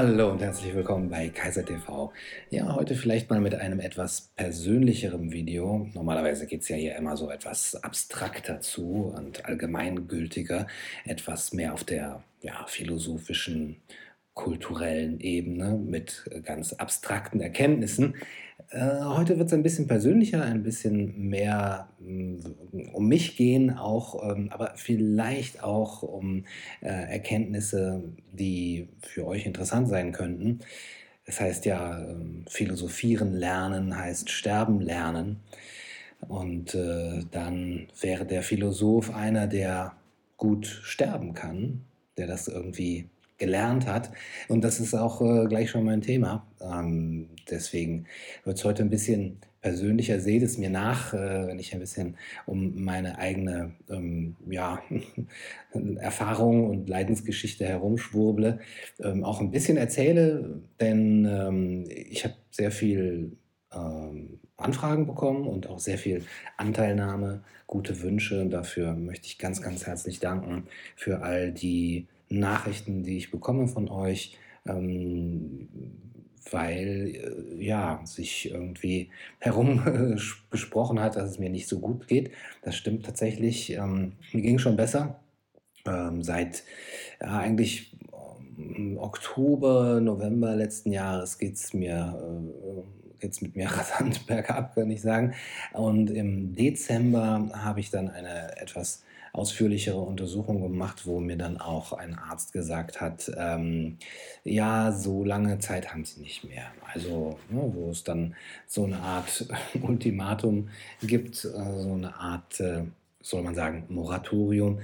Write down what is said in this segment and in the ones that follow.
Hallo und herzlich willkommen bei Kaiser TV. Ja, heute vielleicht mal mit einem etwas persönlicherem Video. Normalerweise geht es ja hier immer so etwas abstrakter zu und allgemeingültiger, etwas mehr auf der ja, philosophischen kulturellen Ebene mit ganz abstrakten Erkenntnissen. Äh, heute wird es ein bisschen persönlicher, ein bisschen mehr mm, um mich gehen, auch, ähm, aber vielleicht auch um äh, Erkenntnisse, die für euch interessant sein könnten. Das heißt ja, ähm, philosophieren lernen heißt sterben lernen. Und äh, dann wäre der Philosoph einer, der gut sterben kann, der das irgendwie gelernt hat. Und das ist auch äh, gleich schon mein Thema. Ähm, deswegen wird es heute ein bisschen persönlicher. Seht es mir nach, äh, wenn ich ein bisschen um meine eigene ähm, ja, Erfahrung und Leidensgeschichte herumschwurble. Ähm, auch ein bisschen erzähle, denn ähm, ich habe sehr viel ähm, Anfragen bekommen und auch sehr viel Anteilnahme, gute Wünsche. Und dafür möchte ich ganz, ganz herzlich danken für all die Nachrichten, die ich bekomme von euch, ähm, weil äh, ja sich irgendwie herum äh, gesprochen hat, dass es mir nicht so gut geht. Das stimmt tatsächlich. Ähm, mir ging schon besser. Ähm, seit ja, eigentlich ähm, Oktober, November letzten Jahres geht es mir äh, geht's mit mir rasant bergab, kann ich sagen. Und im Dezember habe ich dann eine etwas ausführlichere Untersuchung gemacht, wo mir dann auch ein Arzt gesagt hat, ähm, ja, so lange Zeit haben sie nicht mehr. Also, ne, wo es dann so eine Art Ultimatum gibt, äh, so eine Art, äh, soll man sagen, Moratorium.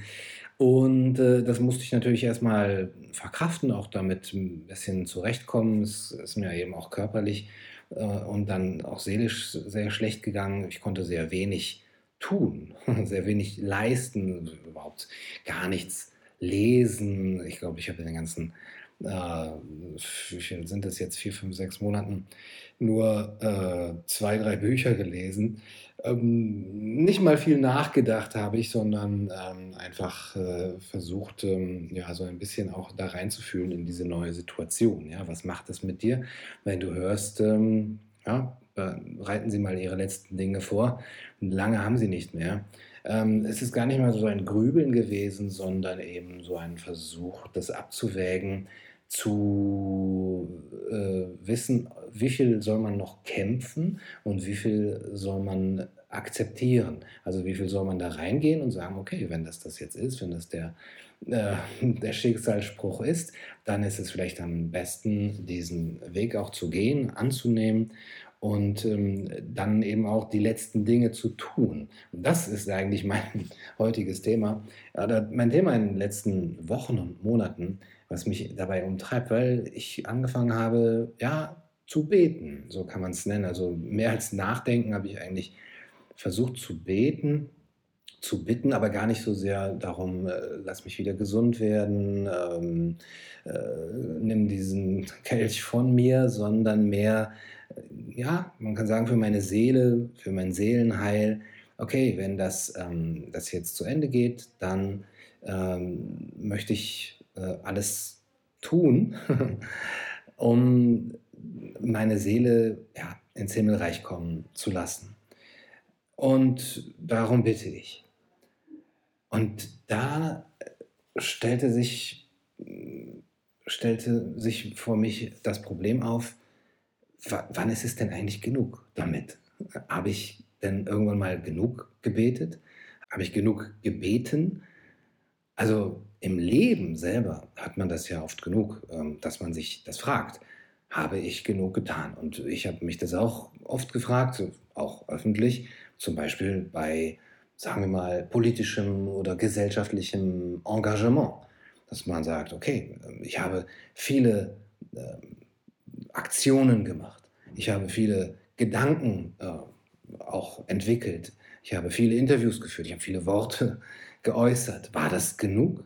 Und äh, das musste ich natürlich erstmal verkraften, auch damit ein bisschen zurechtkommen. Es ist mir eben auch körperlich äh, und dann auch seelisch sehr schlecht gegangen. Ich konnte sehr wenig tun, sehr wenig leisten, überhaupt gar nichts lesen. Ich glaube, ich habe in den ganzen, äh, wie viel sind das jetzt, vier, fünf, sechs Monaten, nur äh, zwei, drei Bücher gelesen. Ähm, nicht mal viel nachgedacht habe ich, sondern ähm, einfach äh, versucht, ähm, ja, so ein bisschen auch da reinzufühlen in diese neue Situation. Ja, was macht es mit dir, wenn du hörst, ähm, ja, bereiten Sie mal Ihre letzten Dinge vor. Lange haben Sie nicht mehr. Ähm, es ist gar nicht mal so ein Grübeln gewesen, sondern eben so ein Versuch, das abzuwägen, zu äh, wissen, wie viel soll man noch kämpfen und wie viel soll man akzeptieren. Also wie viel soll man da reingehen und sagen, okay, wenn das das jetzt ist, wenn das der, äh, der Schicksalsspruch ist, dann ist es vielleicht am besten, diesen Weg auch zu gehen, anzunehmen und ähm, dann eben auch die letzten Dinge zu tun. Und das ist eigentlich mein heutiges Thema. Oder mein Thema in den letzten Wochen und Monaten, was mich dabei umtreibt, weil ich angefangen habe, ja, zu beten, so kann man es nennen. Also mehr als nachdenken habe ich eigentlich versucht zu beten, zu bitten, aber gar nicht so sehr darum, äh, lass mich wieder gesund werden, ähm, äh, nimm diesen Kelch von mir, sondern mehr ja, man kann sagen, für meine Seele, für mein Seelenheil, okay, wenn das, ähm, das jetzt zu Ende geht, dann ähm, möchte ich äh, alles tun, um meine Seele ja, ins Himmelreich kommen zu lassen. Und darum bitte ich. Und da stellte sich, stellte sich vor mich das Problem auf, wann ist es denn eigentlich genug damit? Habe ich denn irgendwann mal genug gebetet? Habe ich genug gebeten? Also im Leben selber hat man das ja oft genug, ähm, dass man sich das fragt. Habe ich genug getan? Und ich habe mich das auch oft gefragt, auch öffentlich, zum Beispiel bei, sagen wir mal, politischem oder gesellschaftlichem Engagement. Dass man sagt, okay, ich habe viele ähm, Aktionen gemacht. Ich habe viele Gedanken äh, auch entwickelt. Ich habe viele Interviews geführt. Ich habe viele Worte geäußert. War das genug?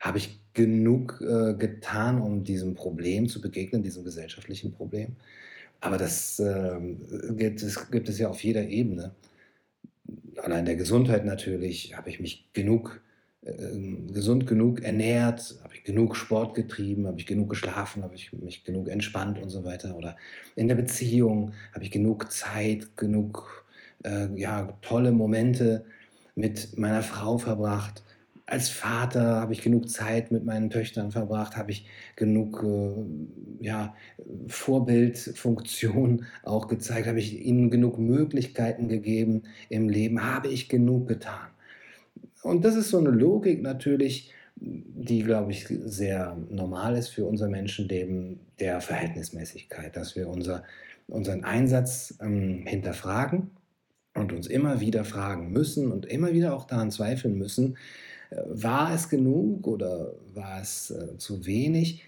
Habe ich genug äh, getan, um diesem Problem zu begegnen, diesem gesellschaftlichen Problem? Aber das äh, gibt, es, gibt es ja auf jeder Ebene. Allein der Gesundheit natürlich habe ich mich genug äh, gesund genug ernährt, habe ich genug Sport getrieben, habe ich genug geschlafen, habe ich mich genug entspannt und so weiter. Oder in der Beziehung habe ich genug Zeit, genug äh, ja, tolle Momente mit meiner Frau verbracht. Als Vater habe ich genug Zeit mit meinen Töchtern verbracht, habe ich genug äh, ja, Vorbildfunktion auch gezeigt, habe ich ihnen genug Möglichkeiten gegeben im Leben, habe ich genug getan. Und das ist so eine Logik natürlich, die, glaube ich, sehr normal ist für unser Menschenleben, der Verhältnismäßigkeit, dass wir unser, unseren Einsatz ähm, hinterfragen und uns immer wieder fragen müssen und immer wieder auch daran zweifeln müssen, war es genug oder war es äh, zu wenig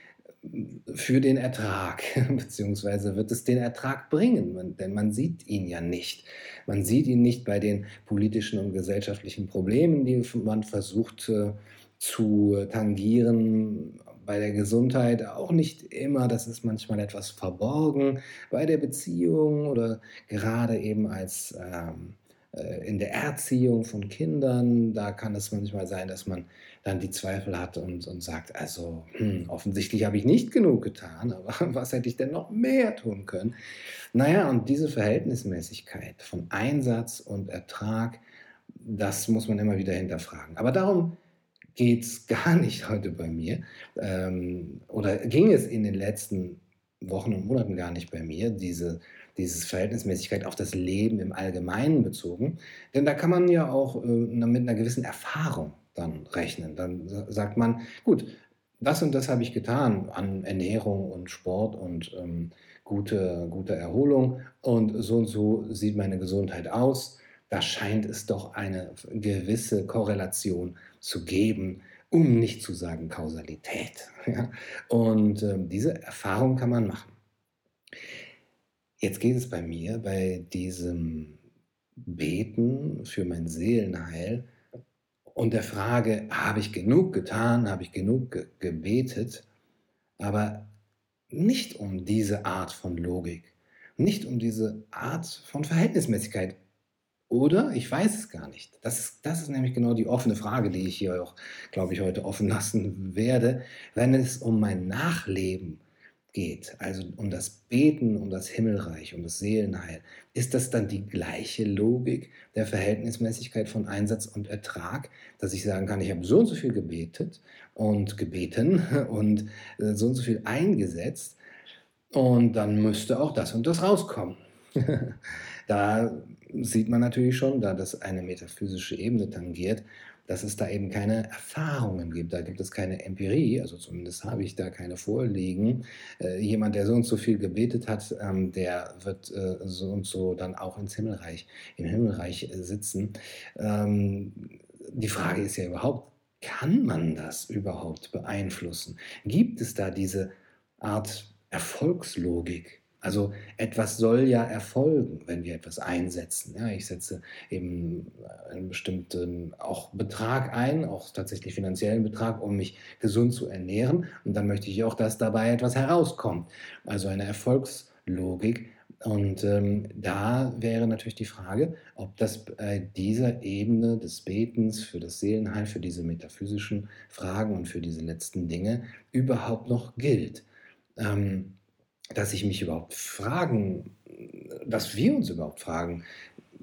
für den Ertrag, beziehungsweise wird es den Ertrag bringen, denn man sieht ihn ja nicht. Man sieht ihn nicht bei den politischen und gesellschaftlichen Problemen, die man versucht äh, zu tangieren, bei der Gesundheit auch nicht immer, das ist manchmal etwas verborgen, bei der Beziehung oder gerade eben als ähm, äh, in der Erziehung von Kindern, da kann es manchmal sein, dass man dann die Zweifel hat und, und sagt, also hm, offensichtlich habe ich nicht genug getan, aber was hätte ich denn noch mehr tun können? Naja, und diese Verhältnismäßigkeit von Einsatz und Ertrag, das muss man immer wieder hinterfragen. Aber darum geht es gar nicht heute bei mir ähm, oder ging es in den letzten Wochen und Monaten gar nicht bei mir, diese dieses Verhältnismäßigkeit auf das Leben im Allgemeinen bezogen. Denn da kann man ja auch äh, mit einer gewissen Erfahrung dann rechnen. Dann sagt man, gut, das und das habe ich getan an Ernährung und Sport und ähm, gute, gute Erholung und so und so sieht meine Gesundheit aus. Da scheint es doch eine gewisse Korrelation zu geben, um nicht zu sagen Kausalität. Ja? Und äh, diese Erfahrung kann man machen. Jetzt geht es bei mir bei diesem Beten für mein Seelenheil und der Frage, habe ich genug getan, habe ich genug ge gebetet, aber nicht um diese Art von Logik, nicht um diese Art von Verhältnismäßigkeit. Oder ich weiß es gar nicht. Das ist, das ist nämlich genau die offene Frage, die ich hier auch, glaube ich, heute offen lassen werde. Wenn es um mein Nachleben geht, also um das Beten, um das Himmelreich, um das Seelenheil, ist das dann die gleiche Logik der Verhältnismäßigkeit von Einsatz und Ertrag, dass ich sagen kann, ich habe so und so viel gebetet und gebeten und äh, so und so viel eingesetzt und dann müsste auch das und das rauskommen. da sieht man natürlich schon, da das eine metaphysische Ebene tangiert, dass es da eben keine Erfahrungen gibt. Da gibt es keine Empirie, also zumindest habe ich da keine vorliegen. Äh, jemand, der so und so viel gebetet hat, ähm, der wird äh, so und so dann auch ins Himmelreich, im Himmelreich äh, sitzen. Ähm, die Frage ist ja überhaupt, kann man das überhaupt beeinflussen? Gibt es da diese Art Erfolgslogik? Also etwas soll ja erfolgen, wenn wir etwas einsetzen. Ja, ich setze eben einen bestimmten auch Betrag ein, auch tatsächlich finanziellen Betrag, um mich gesund zu ernähren. Und dann möchte ich auch, dass dabei etwas herauskommt. Also eine Erfolgslogik. Und ähm, da wäre natürlich die Frage, ob das bei dieser Ebene des Betens für das Seelenheil, für diese metaphysischen Fragen und für diese letzten Dinge überhaupt noch gilt. Ähm, dass ich mich überhaupt fragen, dass wir uns überhaupt fragen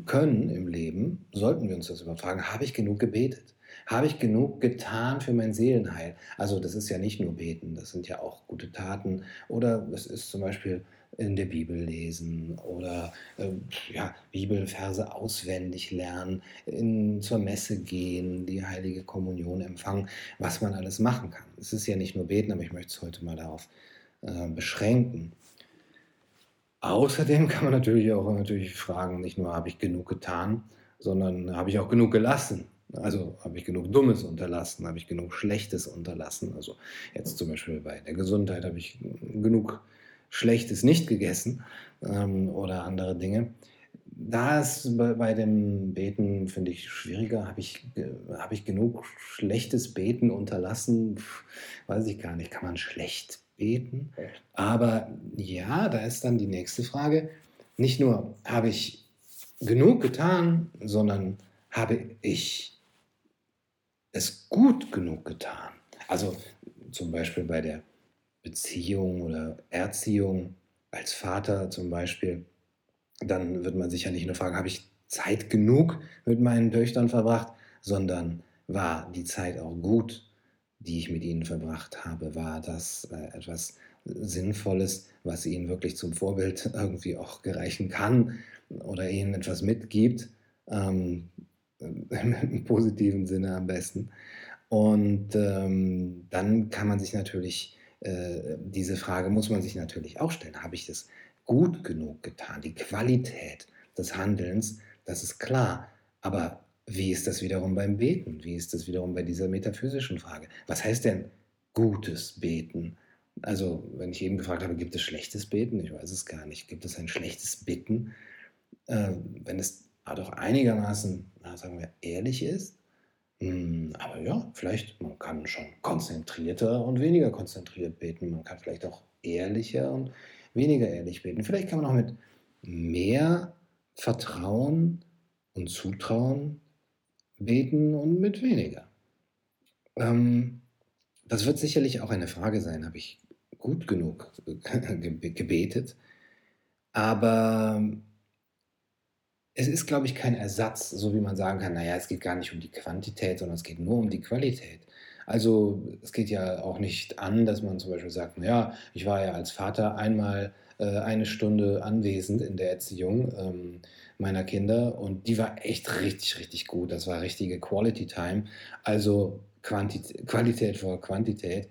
können im Leben, sollten wir uns das überhaupt fragen, habe ich genug gebetet? Habe ich genug getan für mein Seelenheil? Also das ist ja nicht nur beten, das sind ja auch gute Taten oder es ist zum Beispiel in der Bibel lesen oder äh, ja, Bibelverse auswendig lernen, in, zur Messe gehen, die heilige Kommunion empfangen, was man alles machen kann. Es ist ja nicht nur beten, aber ich möchte es heute mal darauf äh, beschränken. Außerdem kann man natürlich auch natürlich fragen, nicht nur habe ich genug getan, sondern habe ich auch genug gelassen. Also habe ich genug Dummes unterlassen, habe ich genug Schlechtes unterlassen. Also jetzt zum Beispiel bei der Gesundheit habe ich genug Schlechtes nicht gegessen ähm, oder andere Dinge. Da ist bei, dem Beten, finde ich, schwieriger. Habe ich, habe ich genug schlechtes Beten unterlassen? Weiß ich gar nicht. Kann man schlecht beten. Aber ja, da ist dann die nächste Frage. Nicht nur habe ich genug getan, sondern habe ich es gut genug getan? Also zum Beispiel bei der Beziehung oder Erziehung als Vater zum Beispiel, dann wird man sich ja nicht nur fragen, habe ich Zeit genug mit meinen Töchtern verbracht, sondern war die Zeit auch gut, die ich mit ihnen verbracht habe? War das äh, etwas Sinnvolles, was ihnen wirklich zum Vorbild irgendwie auch gereichen kann oder ihnen etwas mitgibt? Ähm, Im positiven Sinne am besten. Und ähm, dann kann man sich natürlich, äh, diese Frage muss man sich natürlich auch stellen, habe ich das gut genug getan? Die Qualität des Handelns, das ist klar. Aber wie ist das wiederum beim Beten? Wie ist das wiederum bei dieser metaphysischen Frage? Was heißt denn gutes Beten? Also, wenn ich eben gefragt habe, gibt es schlechtes Beten? Ich weiß es gar nicht. Gibt es ein schlechtes Bitten? Äh, wenn es doch einigermaßen, na, sagen wir, ehrlich ist, hm, aber ja, vielleicht, man kann schon konzentrierter und weniger konzentriert beten. Man kann vielleicht auch ehrlicher und weniger ehrlich beten. Vielleicht kann man auch mit mehr Vertrauen und Zutrauen beten und mit weniger. Ähm, das wird sicherlich auch eine Frage sein, habe ich gut genug gebetet? Aber es ist, glaube ich, kein Ersatz, so wie man sagen kann, naja, es geht gar nicht um die Quantität, sondern es geht nur um die Qualität. Also es geht ja auch nicht an, dass man zum Beispiel sagt, naja, ich war ja als Vater einmal äh, eine Stunde anwesend in der Erziehung ähm, meiner Kinder und die war echt richtig, richtig gut. Das war richtige Quality Time. Also Quantität, Qualität vor Quantität.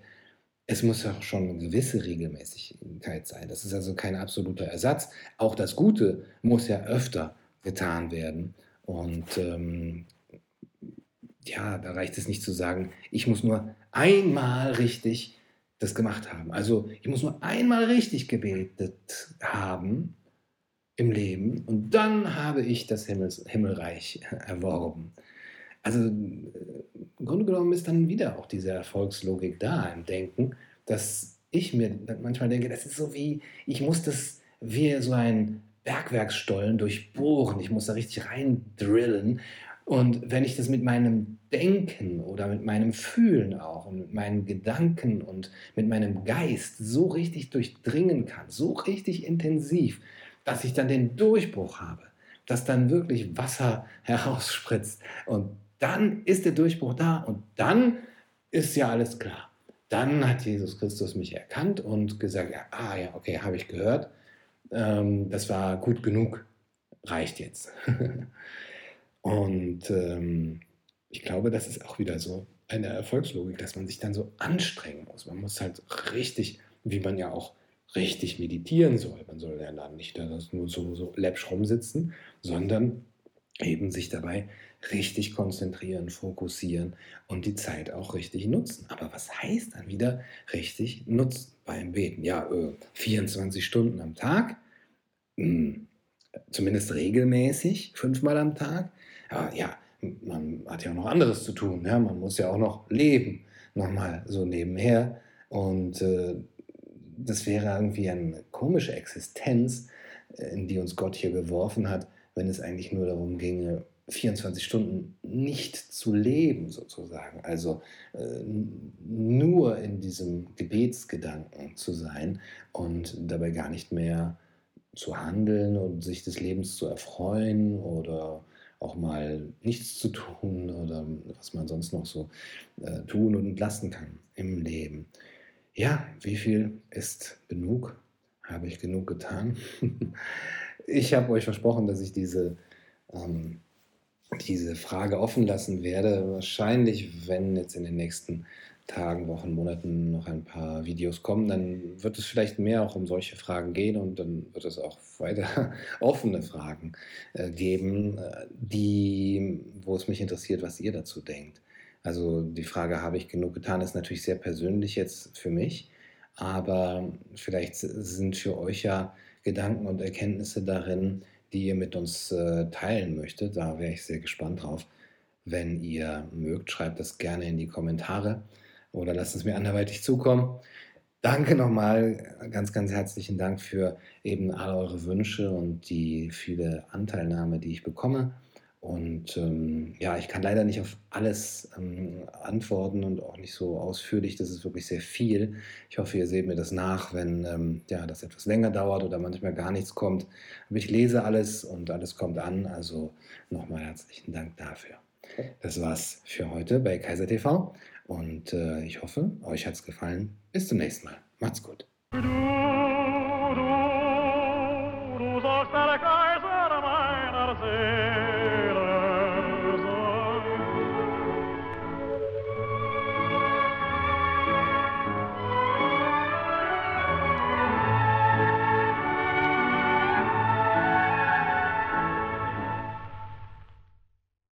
Es muss auch schon eine gewisse Regelmäßigkeit sein. Das ist also kein absoluter Ersatz. Auch das Gute muss ja öfter getan werden. Und ähm, ja, da reicht es nicht zu sagen, ich muss nur einmal richtig das gemacht haben. Also ich muss nur einmal richtig gebetet haben im Leben und dann habe ich das Himmels Himmelreich erworben. Also äh, im Grunde genommen ist dann wieder auch diese Erfolgslogik da im Denken, dass ich mir manchmal denke, das ist so wie, ich muss das wie so ein Bergwerksstollen durchbohren. Ich muss da richtig rein drillen. Und wenn ich das mit meinem Denken oder mit meinem Fühlen auch und mit meinen Gedanken und mit meinem Geist so richtig durchdringen kann, so richtig intensiv, dass ich dann den Durchbruch habe, dass dann wirklich Wasser herausspritzt und dann ist der Durchbruch da und dann ist ja alles klar. Dann hat Jesus Christus mich erkannt und gesagt, ja, ah ja, okay, habe ich gehört ähm, das war gut genug, reicht jetzt. und ähm, ich glaube, das ist auch wieder so eine Erfolgslogik, dass man sich dann so anstrengen muss. Man muss halt richtig, wie man ja auch richtig meditieren soll. Man soll ja dann nicht nur so, so läppsch rumsitzen, sondern eben sich dabei richtig konzentrieren, fokussieren und die Zeit auch richtig nutzen. Aber was heißt dann wieder richtig nutzen beim Beten? Ja, äh, 24 Stunden am Tag, hm, zumindest regelmäßig, fünfmal am Tag. Aber ja, man hat ja auch noch anderes zu tun. Ja? Man muss ja auch noch leben, nochmal so nebenher. Und äh, das wäre irgendwie eine komische Existenz, äh, in die uns Gott hier geworfen hat, wenn es eigentlich nur darum ginge, 24 Stunden nicht zu leben, sozusagen. Also äh, nur in diesem Gebetsgedanken zu sein und dabei gar nicht mehr zu handeln und sich des Lebens zu erfreuen oder auch mal nichts zu tun oder was man sonst noch so äh, tun und lassen kann im Leben. Ja, wie viel ist genug? Habe ich genug getan? ich habe euch versprochen, dass ich diese, ähm, diese Frage offen lassen werde. Wahrscheinlich, wenn jetzt in den nächsten Tagen, Wochen, Monaten noch ein paar Videos kommen, dann wird es vielleicht mehr auch um solche Fragen gehen und dann wird es auch weiter offene Fragen äh, geben, äh, die, wo es mich interessiert, was ihr dazu denkt. Also die Frage, habe ich genug getan, ist natürlich sehr persönlich jetzt für mich, aber vielleicht sind für euch ja Gedanken und Erkenntnisse darin, die ihr mit uns äh, teilen möchtet. Da wäre ich sehr gespannt drauf. Wenn ihr mögt, schreibt das gerne in die Kommentare oder lasst es mir anderweitig zukommen. Danke nochmal, ganz, ganz herzlichen Dank für eben all eure Wünsche und die viele Anteilnahme, die ich bekomme. Und ähm, ja, ich kann leider nicht auf alles ähm, antworten und auch nicht so ausführlich. Das ist wirklich sehr viel. Ich hoffe, ihr seht mir das nach, wenn ähm, ja, das etwas länger dauert oder manchmal gar nichts kommt. Aber ich lese alles und alles kommt an. Also nochmal herzlichen Dank dafür. Das war's für heute bei Kaiser TV und äh, ich hoffe, euch hat's gefallen. Bis zum nächsten Mal. Macht's gut.